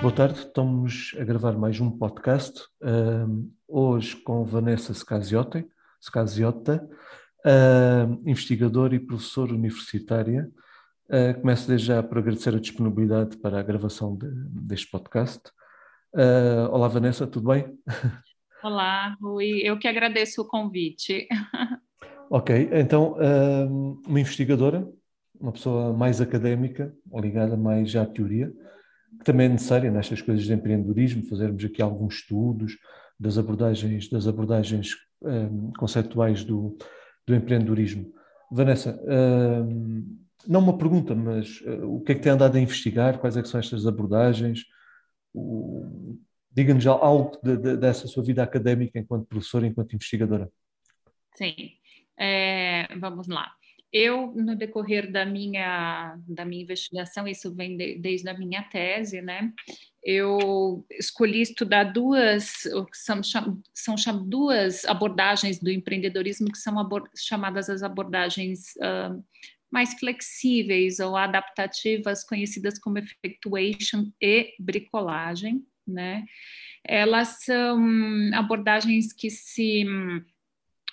Boa tarde, estamos a gravar mais um podcast, um, hoje com Vanessa Scasiota, Scasiota uh, investigadora e professora universitária. Uh, começo desde já por agradecer a disponibilidade para a gravação de, deste podcast. Uh, olá Vanessa, tudo bem? Olá, Rui, eu que agradeço o convite. Ok, então uma investigadora, uma pessoa mais académica, ligada mais à teoria, que também é necessária nestas coisas de empreendedorismo, fazermos aqui alguns estudos das abordagens, das abordagens um, do, do empreendedorismo. Vanessa, um, não uma pergunta, mas uh, o que é que tem andado a investigar? Quais é são estas abordagens? Diga-nos algo de, de, dessa sua vida académica enquanto professora, enquanto investigadora. Sim, é, vamos lá. Eu, no decorrer da minha, da minha investigação, isso vem de, desde a minha tese, né? Eu escolhi estudar duas, são, são duas abordagens do empreendedorismo que são chamadas as abordagens uh, mais flexíveis ou adaptativas, conhecidas como effectuation e bricolagem, né? Elas são abordagens que se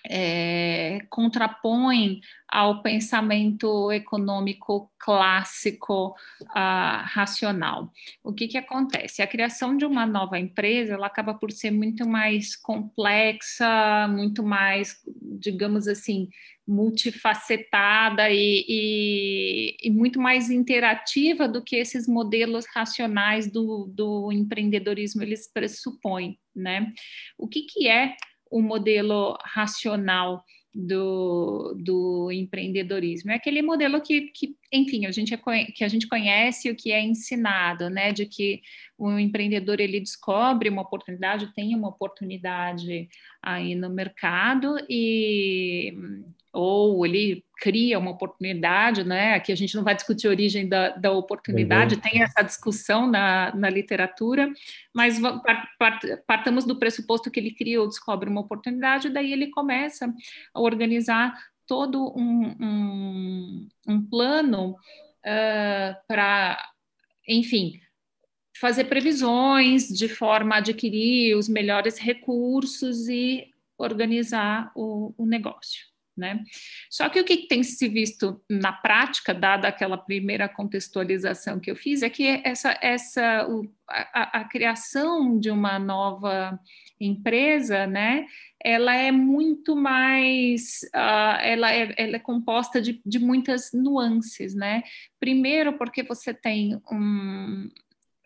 é, contrapõem ao pensamento econômico clássico uh, racional. O que, que acontece? A criação de uma nova empresa ela acaba por ser muito mais complexa, muito mais, digamos assim, multifacetada e, e, e muito mais interativa do que esses modelos racionais do, do empreendedorismo eles pressupõem, né? O que, que é o modelo racional do, do empreendedorismo. É aquele modelo que, que enfim, a gente, é, que a gente conhece o que é ensinado, né? De que o empreendedor ele descobre uma oportunidade, tem uma oportunidade aí no mercado e ou ele cria uma oportunidade, né? Aqui a gente não vai discutir a origem da, da oportunidade, uhum. tem essa discussão na, na literatura, mas partamos do pressuposto que ele cria ou descobre uma oportunidade, daí ele começa a organizar todo um, um, um plano uh, para, enfim, fazer previsões de forma a adquirir os melhores recursos e organizar o, o negócio. Né? Só que o que tem se visto na prática, dada aquela primeira contextualização que eu fiz, é que essa, essa o, a, a, criação de uma nova empresa, né, ela é muito mais, uh, ela, é, ela é composta de, de muitas nuances, né? Primeiro porque você tem um,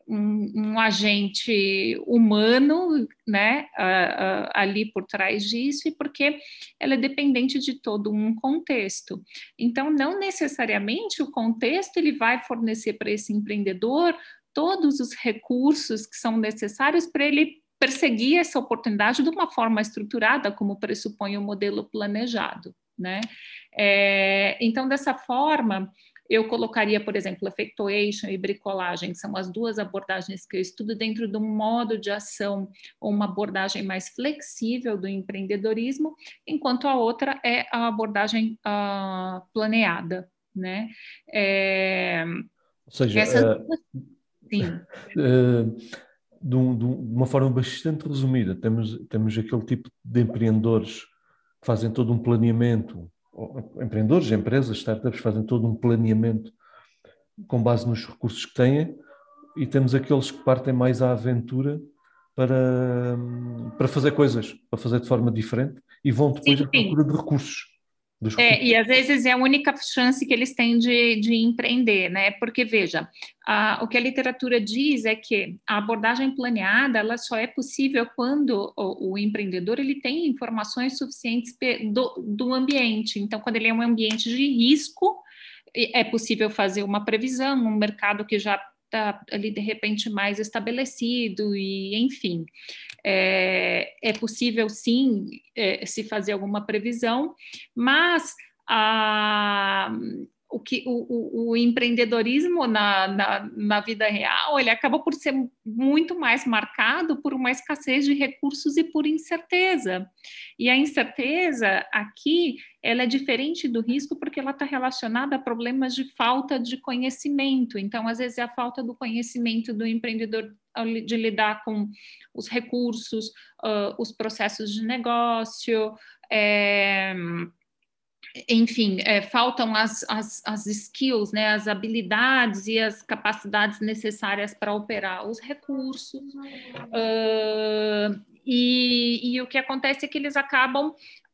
um, um, agente humano, né, uh, uh, ali por trás disso, e porque ela é dependente de todo um contexto. Então, não necessariamente o contexto ele vai fornecer para esse empreendedor todos os recursos que são necessários para ele perseguir essa oportunidade de uma forma estruturada, como pressupõe o modelo planejado, né? É, então, dessa forma, eu colocaria, por exemplo, effectuation e bricolagem, que são as duas abordagens que eu estudo dentro de um modo de ação ou uma abordagem mais flexível do empreendedorismo, enquanto a outra é a abordagem uh, planeada, né? É, ou seja, essas... uh, sim. Uh, de, um, de, uma forma bastante resumida, temos, temos aquele tipo de empreendedores que fazem todo um planeamento empreendedores, empresas, startups fazem todo um planeamento com base nos recursos que têm e temos aqueles que partem mais à aventura para, para fazer coisas, para fazer de forma diferente e vão depois sim, sim. à procura de recursos. É, e às vezes é a única chance que eles têm de, de empreender, né? Porque, veja, a, o que a literatura diz é que a abordagem planeada ela só é possível quando o, o empreendedor ele tem informações suficientes do, do ambiente. Então, quando ele é um ambiente de risco, é possível fazer uma previsão, um mercado que já está ali de repente mais estabelecido e enfim é, é possível sim é, se fazer alguma previsão, mas a, o que o, o, o empreendedorismo na, na, na, vida real ele acaba por ser muito mais marcado por uma escassez de recursos e por incerteza. E a incerteza aqui ela é diferente do risco porque ela está relacionada a problemas de falta de conhecimento. Então, às vezes, é a falta do conhecimento do empreendedor de lidar com os recursos, uh, os processos de negócio, é, enfim, é, faltam as, as, as, skills, né, as habilidades e as capacidades necessárias para operar os recursos. Uh, e, e, o que acontece é que eles acabam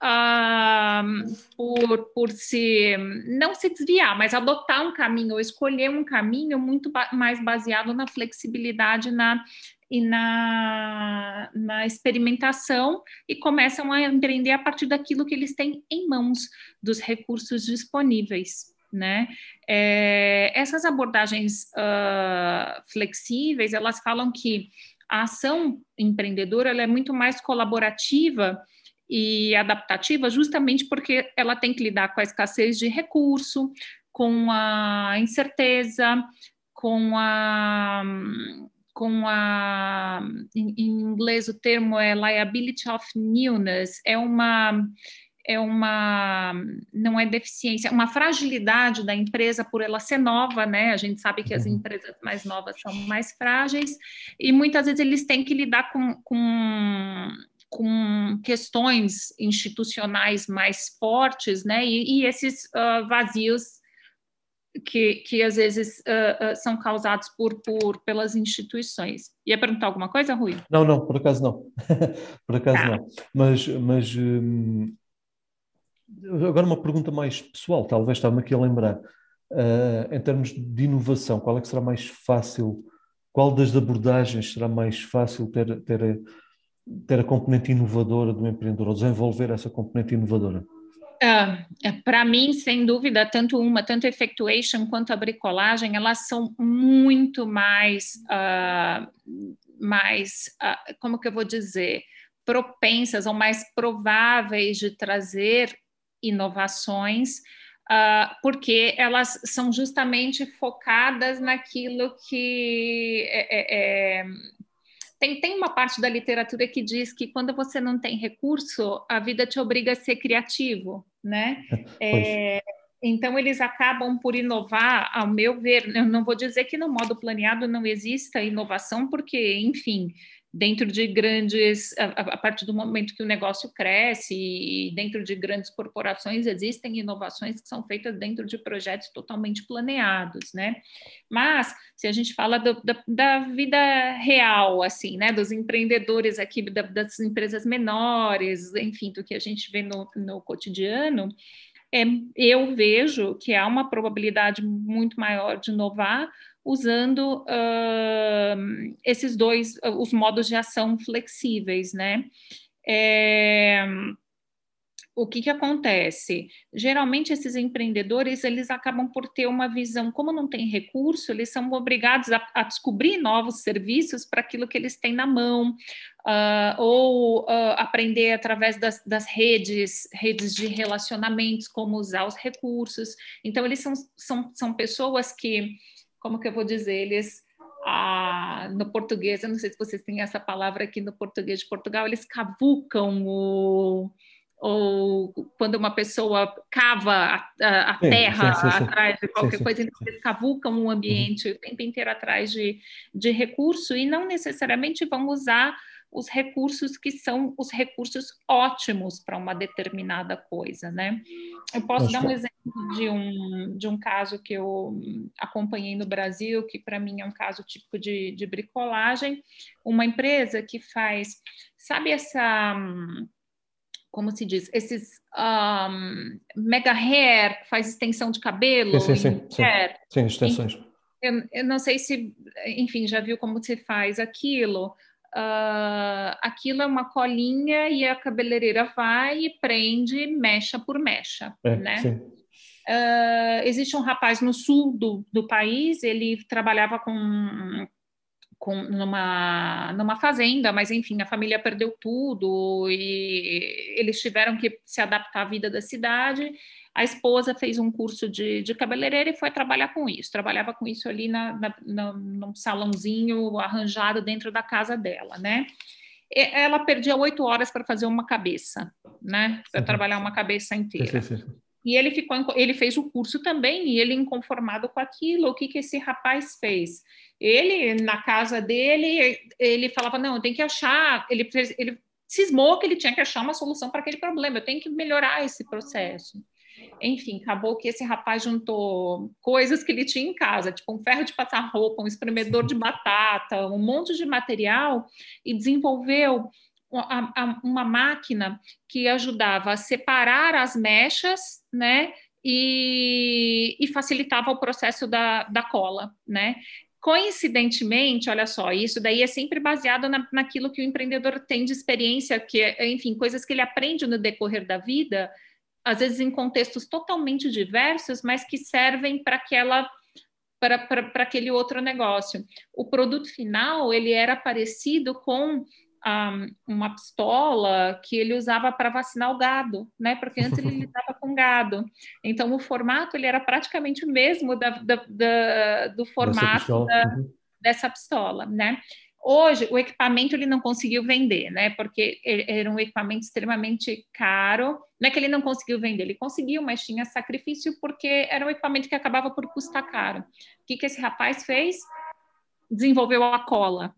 uh, por, por se não se desviar, mas adotar um caminho ou escolher um caminho muito ba mais baseado na flexibilidade na e na, na experimentação e começam a empreender a partir daquilo que eles têm em mãos, dos recursos disponíveis. Né? É, essas abordagens uh, flexíveis, elas falam que a ação empreendedora é muito mais colaborativa e adaptativa, justamente porque ela tem que lidar com a escassez de recurso, com a incerteza, com a com a em, em inglês o termo é liability of newness, é uma é uma não é deficiência, é uma fragilidade da empresa por ela ser nova, né? A gente sabe que as uhum. empresas mais novas são mais frágeis e muitas vezes eles têm que lidar com, com, com questões institucionais mais fortes, né? E, e esses uh, vazios que, que às vezes uh, uh, são causados por, por pelas instituições. Ia perguntar alguma coisa, Rui? Não, não, por acaso não. por acaso tá. não. Mas, mas hum, agora uma pergunta mais pessoal, talvez estava-me aqui a lembrar. Uh, em termos de inovação, qual é que será mais fácil? Qual das abordagens será mais fácil ter, ter, ter a componente inovadora do empreendedor, ou desenvolver essa componente inovadora? Uh, Para mim, sem dúvida, tanto uma, tanto a effectuation quanto a bricolagem, elas são muito mais, uh, mais uh, como que eu vou dizer, propensas ou mais prováveis de trazer inovações, porque elas são justamente focadas naquilo que é, é, é tem, tem uma parte da literatura que diz que quando você não tem recurso, a vida te obriga a ser criativo, né? É, então, eles acabam por inovar, ao meu ver. Eu não vou dizer que no modo planeado não exista inovação, porque, enfim, dentro de grandes, a, a, partir do momento que o negócio cresce e dentro de grandes corporações existem inovações que são feitas dentro de projetos totalmente planeados, né? Mas se a gente fala do, da, da, vida real, assim, né, dos empreendedores aqui, da, das empresas menores, enfim, do que a gente vê no, no cotidiano, é, eu vejo que há uma probabilidade muito maior de inovar usando uh, esses dois, os modos de ação flexíveis, né? É, o que, que acontece? Geralmente esses empreendedores eles acabam por ter uma visão, como não tem recurso, eles são obrigados a, a descobrir novos serviços para aquilo que eles têm na mão, uh, ou uh, aprender através das, das, redes, redes de relacionamentos, como usar os recursos. Então eles são, são, são pessoas que como que eu vou dizer, eles ah, no português, eu não sei se vocês têm essa palavra aqui no português de Portugal, eles cavucam o ou quando uma pessoa cava a, a, a sim, terra sim, sim, atrás de qualquer coisa, então eles cavucam o ambiente uhum. o tempo inteiro atrás de, de recurso e não necessariamente vão usar os recursos que são os recursos ótimos para uma determinada coisa, né? Eu posso dar um exemplo de um, de um caso que eu acompanhei no Brasil, que para mim é um caso típico de, de bricolagem, uma empresa que faz, sabe essa como se diz, esses um, mega hair, que faz extensão de cabelo. Sim, sim, sim, sim, extensões. Eu, eu, não sei se, enfim, já viu como se faz aquilo uh, aquilo é uma colinha e a cabeleireira vai e prende mecha por mecha, é, né? Uh, existe um rapaz no sul do, do país, ele trabalhava com, com numa, numa fazenda, mas enfim, a família perdeu tudo e eles tiveram que se adaptar à vida da cidade a esposa fez um curso de, de cabeleireira e foi trabalhar com isso. Trabalhava com isso ali na, na, na, num salãozinho arranjado dentro da casa dela, né? E ela perdia oito horas para fazer uma cabeça, né? Para trabalhar uma cabeça inteira. E ele ficou, ele fez o curso também, e ele inconformado com aquilo, o que que esse rapaz fez? Ele, na casa dele, ele falava, não, eu tenho que achar, ele, ele cismou que ele tinha que achar uma solução para aquele problema, eu tenho que melhorar esse processo. Enfim, acabou que esse rapaz juntou coisas que ele tinha em casa, tipo um ferro de passar roupa, um espremedor de batata, um monte de material, e desenvolveu uma máquina que ajudava a separar as mechas, né? E, e facilitava o processo da, da cola, né? Coincidentemente, olha só, isso daí é sempre baseado na, naquilo que o empreendedor tem de experiência, que, enfim, coisas que ele aprende no decorrer da vida, às vezes em contextos totalmente diversos, mas que servem para aquela para aquele outro negócio. O produto final ele era parecido com uma pistola que ele usava para vacinar o gado, né? Porque antes ele lidava com gado. Então o formato ele era praticamente o mesmo da, da, da, do formato dessa pistola. dessa pistola, né? Hoje o equipamento ele não conseguiu vender, né? Porque era um equipamento extremamente caro. Não é que ele não conseguiu vender, ele conseguiu, mas tinha sacrifício porque era um equipamento que acabava por custar caro. O que, que esse rapaz fez? Desenvolveu a cola,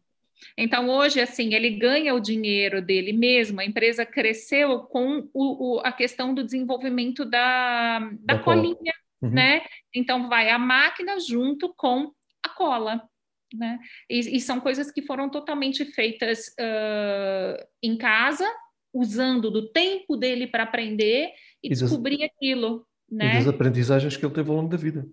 então, hoje, assim, ele ganha o dinheiro dele mesmo, a empresa cresceu com o, o, a questão do desenvolvimento da, da, da colinha, uhum. né? Então, vai a máquina junto com a cola, né? E, e são coisas que foram totalmente feitas uh, em casa, usando do tempo dele para aprender e, e descobrir das, aquilo, né? E das aprendizagens que ele teve ao longo da vida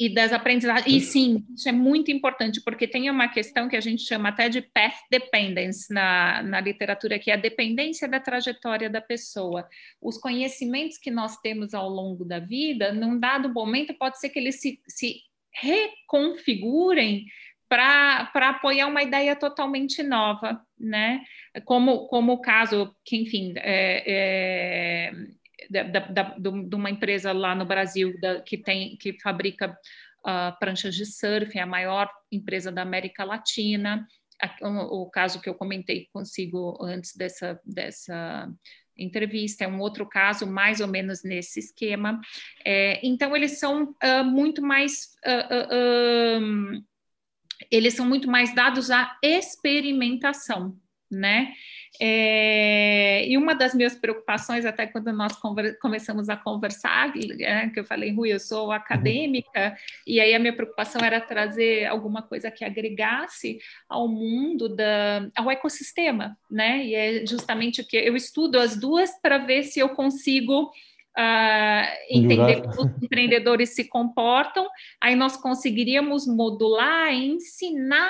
e das aprendizagens. E sim, isso é muito importante, porque tem uma questão que a gente chama até de path dependence na, na literatura, que é a dependência da trajetória da pessoa. Os conhecimentos que nós temos ao longo da vida, num dado momento, pode ser que eles se, se reconfigurem para apoiar uma ideia totalmente nova, né? Como, como o caso que, enfim, é, é de uma empresa lá no Brasil da, que tem que fabrica uh, pranchas de surf, é a maior empresa da América Latina. O, o caso que eu comentei consigo antes dessa, dessa entrevista, é um outro caso mais ou menos nesse esquema. É, então, eles são uh, muito mais. Uh, uh, eles são muito mais dados à experimentação, né? É, e uma das minhas preocupações, até quando nós começamos a conversar, é, que eu falei, Rui, eu sou acadêmica, e aí a minha preocupação era trazer alguma coisa que agregasse ao mundo, da, ao ecossistema, né? E é justamente o que eu estudo as duas para ver se eu consigo. Uh, entender como os empreendedores se comportam, aí nós conseguiríamos modular e ensinar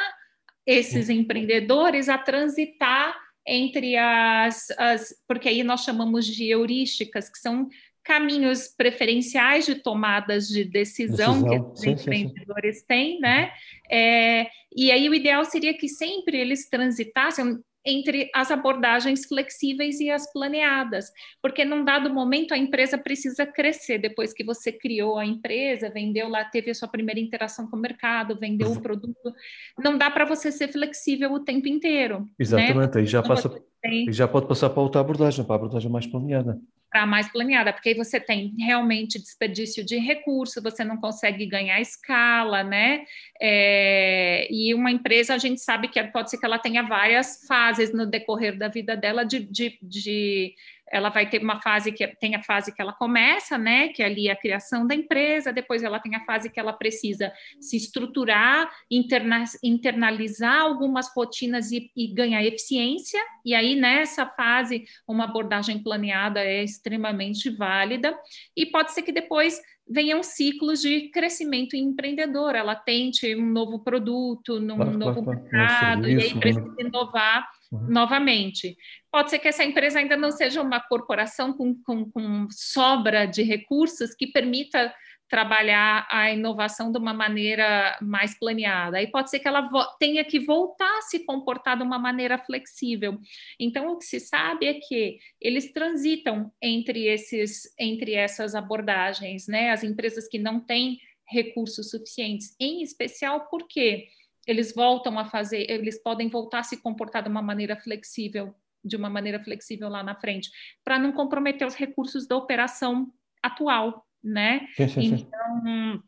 esses empreendedores a transitar entre as, as, porque aí nós chamamos de heurísticas, que são caminhos preferenciais de tomadas de decisão, decisão. que os sim, empreendedores sim, sim. têm, né? É, e aí o ideal seria que sempre eles transitassem, entre as abordagens flexíveis e as planeadas, porque num dado momento a empresa precisa crescer depois que você criou a empresa, vendeu lá, teve a sua primeira interação com o mercado, vendeu o produto, não dá para você ser flexível o tempo inteiro. Né? Exatamente, né? aí já, passa, tem... já pode passar para outra abordagem, para a abordagem mais planeada para mais planeada, porque aí você tem realmente desperdício de recursos, você não consegue ganhar escala, né? É, e uma empresa, a gente sabe que pode ser que ela tenha várias fases no decorrer da vida dela de, de, de ela vai ter uma fase que tem a fase que ela começa, né, que é ali a criação da empresa, depois ela tem a fase que ela precisa se estruturar, interna, internalizar algumas rotinas e, e ganhar eficiência, e aí nessa fase uma abordagem planeada é extremamente válida, e pode ser que depois venham ciclos de crescimento empreendedor, ela tente um novo produto num claro, novo claro, mercado, serviço, e aí precisa né? inovar uhum. novamente. Pode ser que essa empresa ainda não seja uma corporação com, com, com sobra de recursos que permita trabalhar a inovação de uma maneira mais planeada. Aí pode ser que ela tenha que voltar a se comportar de uma maneira flexível. Então, o que se sabe é que eles transitam entre, esses, entre essas abordagens, né? As empresas que não têm recursos suficientes, em especial porque eles voltam a fazer, eles podem voltar a se comportar de uma maneira flexível, de uma maneira flexível lá na frente, para não comprometer os recursos da operação atual, né? Sim, sim, então, sim.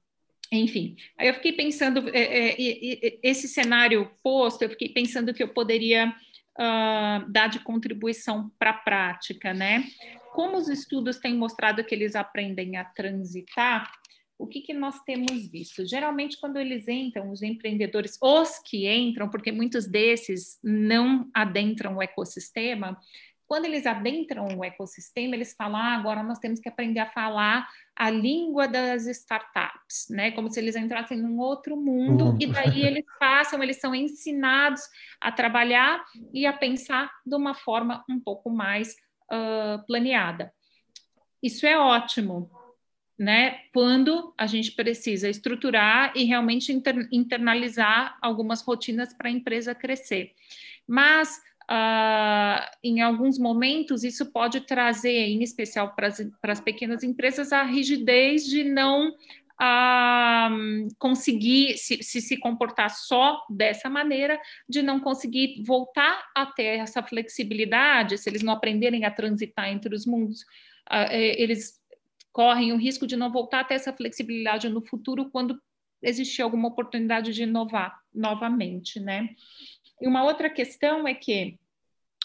enfim, aí eu fiquei pensando, é, é, esse cenário posto, eu fiquei pensando que eu poderia uh, dar de contribuição para a prática, né? Como os estudos têm mostrado que eles aprendem a transitar, o que, que nós temos visto? Geralmente, quando eles entram, os empreendedores, os que entram, porque muitos desses não adentram o ecossistema, quando eles adentram o ecossistema, eles falam: ah, agora nós temos que aprender a falar a língua das startups, né? Como se eles entrassem num outro mundo, uhum. e daí eles passam, eles são ensinados a trabalhar e a pensar de uma forma um pouco mais uh, planeada. Isso é ótimo, né? Quando a gente precisa estruturar e realmente inter, internalizar algumas rotinas para a empresa crescer. Mas Uh, em alguns momentos, isso pode trazer, em especial para as pequenas empresas, a rigidez de não uh, conseguir se, se, se comportar só dessa maneira, de não conseguir voltar a ter essa flexibilidade, se eles não aprenderem a transitar entre os mundos, uh, eles correm o risco de não voltar a ter essa flexibilidade no futuro quando existir alguma oportunidade de inovar novamente, né? E uma outra questão é que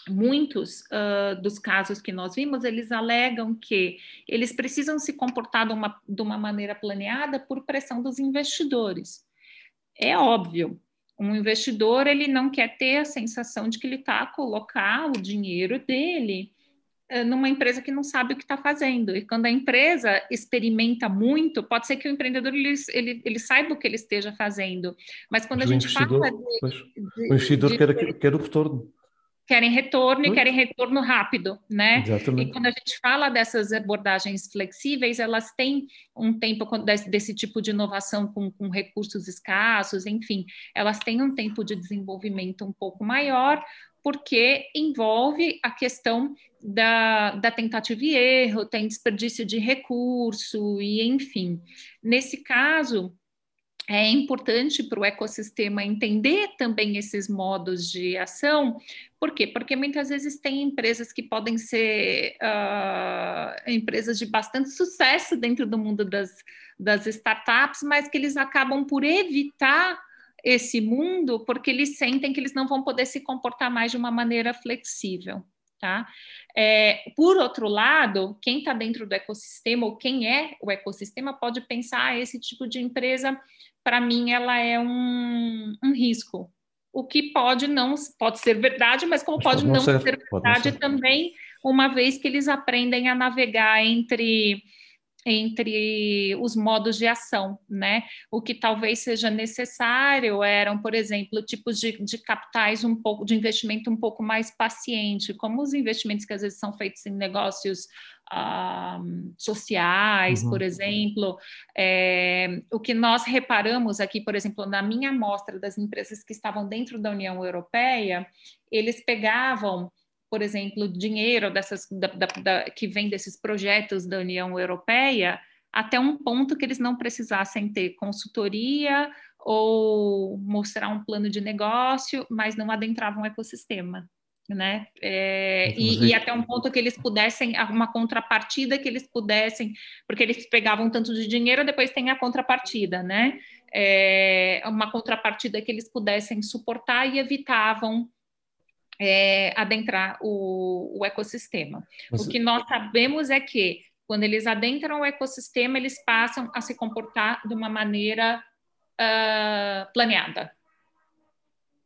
muitos uh, dos casos que nós vimos, eles alegam que eles precisam se comportar de uma, de uma maneira planeada por pressão dos investidores. É óbvio, um investidor ele não quer ter a sensação de que ele está a colocar o dinheiro dele numa empresa que não sabe o que está fazendo. E quando a empresa experimenta muito, pode ser que o empreendedor ele, ele, ele saiba o que ele esteja fazendo. Mas quando Mas a gente fala de, de, o investidor de, quer, quer o retorno querem retorno e querem retorno rápido, né? Exatamente. E quando a gente fala dessas abordagens flexíveis, elas têm um tempo desse, desse tipo de inovação com, com, recursos escassos, enfim, elas têm um tempo de desenvolvimento um pouco maior, porque envolve a questão da, da tentativa e erro, tem desperdício de recurso, e enfim. Nesse caso, é importante para o ecossistema entender também esses modos de ação. Por quê? Porque muitas vezes tem empresas que podem ser uh, empresas de bastante sucesso dentro do mundo das, das startups, mas que eles acabam por evitar esse mundo porque eles sentem que eles não vão poder se comportar mais de uma maneira flexível. Tá? É, por outro lado, quem está dentro do ecossistema ou quem é o ecossistema pode pensar ah, esse tipo de empresa para mim ela é um, um, risco. O que pode não pode ser verdade, mas como pode, pode não, ser, ser verdade ser. também, uma vez que eles aprendem a navegar entre entre os modos de ação, né? O que talvez seja necessário eram, por exemplo, tipos de, de, capitais um pouco de investimento um pouco mais paciente, como os investimentos que às vezes são feitos em negócios uh, sociais, uhum. por exemplo. É, o que nós reparamos aqui, por exemplo, na minha amostra das empresas que estavam dentro da União Europeia, eles pegavam por exemplo, dinheiro dessas, da, da, da, que vem desses projetos da União Europeia, até um ponto que eles não precisassem ter consultoria ou mostrar um plano de negócio, mas não adentravam o ecossistema. Né? É, e, e, até um ponto que eles pudessem, uma contrapartida que eles pudessem, porque eles pegavam tanto de dinheiro, depois tem a contrapartida, né? É, uma contrapartida que eles pudessem suportar e evitavam é, adentrar o, o ecossistema. Mas... O que nós sabemos é que quando eles adentram o ecossistema, eles passam a se comportar de uma maneira uh, planeada.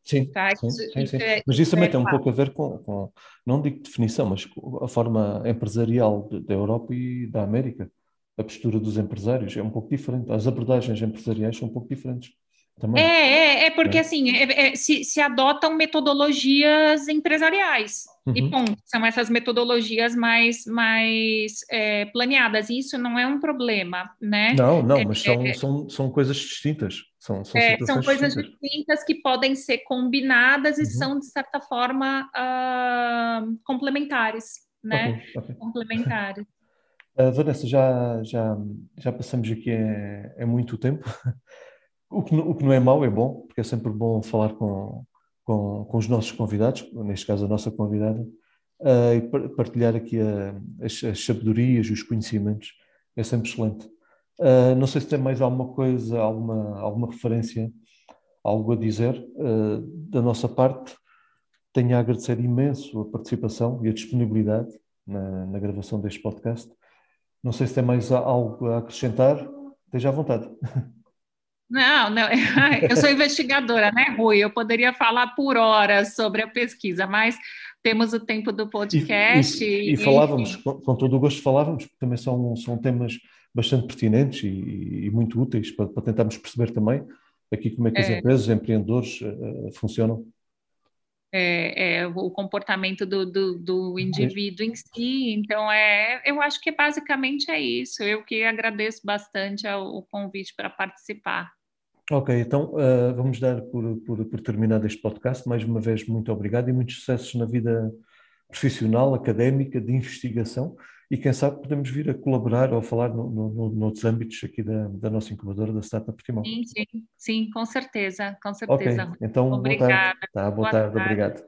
Sim, tá? sim, sim, sim. É, mas isso também é tem um pouco a ver com, com, não digo definição, mas a forma empresarial da Europa e da América. A postura dos empresários é um pouco diferente. As abordagens empresariais são um pouco diferentes. Também. É, é, é porque é. assim, é, é, se, se adotam metodologias empresariais. Uhum. E ponto. São essas metodologias mais, mais é, planeadas. E isso não é um problema, né? Não, não, mas são, é, são, são coisas distintas. São, são, são coisas distintas. distintas. que podem ser combinadas e uhum. são, de certa forma, uh, complementares, né? Okay, okay. Complementares. Uh, Vanessa, já, já, já passamos aqui é, é muito tempo. O que, o que não é mau é bom, porque é sempre bom falar com, com, com os nossos convidados, neste caso a nossa convidada, uh, e partilhar aqui a, as, as sabedorias e os conhecimentos. É sempre excelente. Uh, não sei se tem mais alguma coisa, alguma, alguma referência, algo a dizer uh, da nossa parte. Tenho a agradecer imenso a participação e a disponibilidade na, na gravação deste podcast. Não sei se tem mais algo a acrescentar. Esteja à vontade. Não, não, eu sou investigadora, né, Rui? Eu poderia falar por horas sobre a pesquisa, mas temos o tempo do podcast. E, e, e falávamos, com, com, todo o gosto falávamos, porque também são, são temas bastante pertinentes e, e muito úteis para, para, tentarmos perceber também aqui como é que é. as empresas, os empreendedores uh, funcionam. É, é, o comportamento do, do, do, indivíduo em si. Então, é, eu acho que basicamente é isso. Eu que agradeço bastante o convite para participar. Ok, então uh, vamos dar por, por, por, terminado este podcast. Mais uma vez, muito obrigado e muitos sucessos na vida profissional, académica, de investigação e quem sabe podemos vir a colaborar ou falar no, no, noutros âmbitos aqui da, da nossa incubadora da Startup Portimão. Sim, sim, sim, com certeza, com certeza. Ok, então Obrigada. boa tarde. Tá, boa, boa tarde, tarde, obrigado.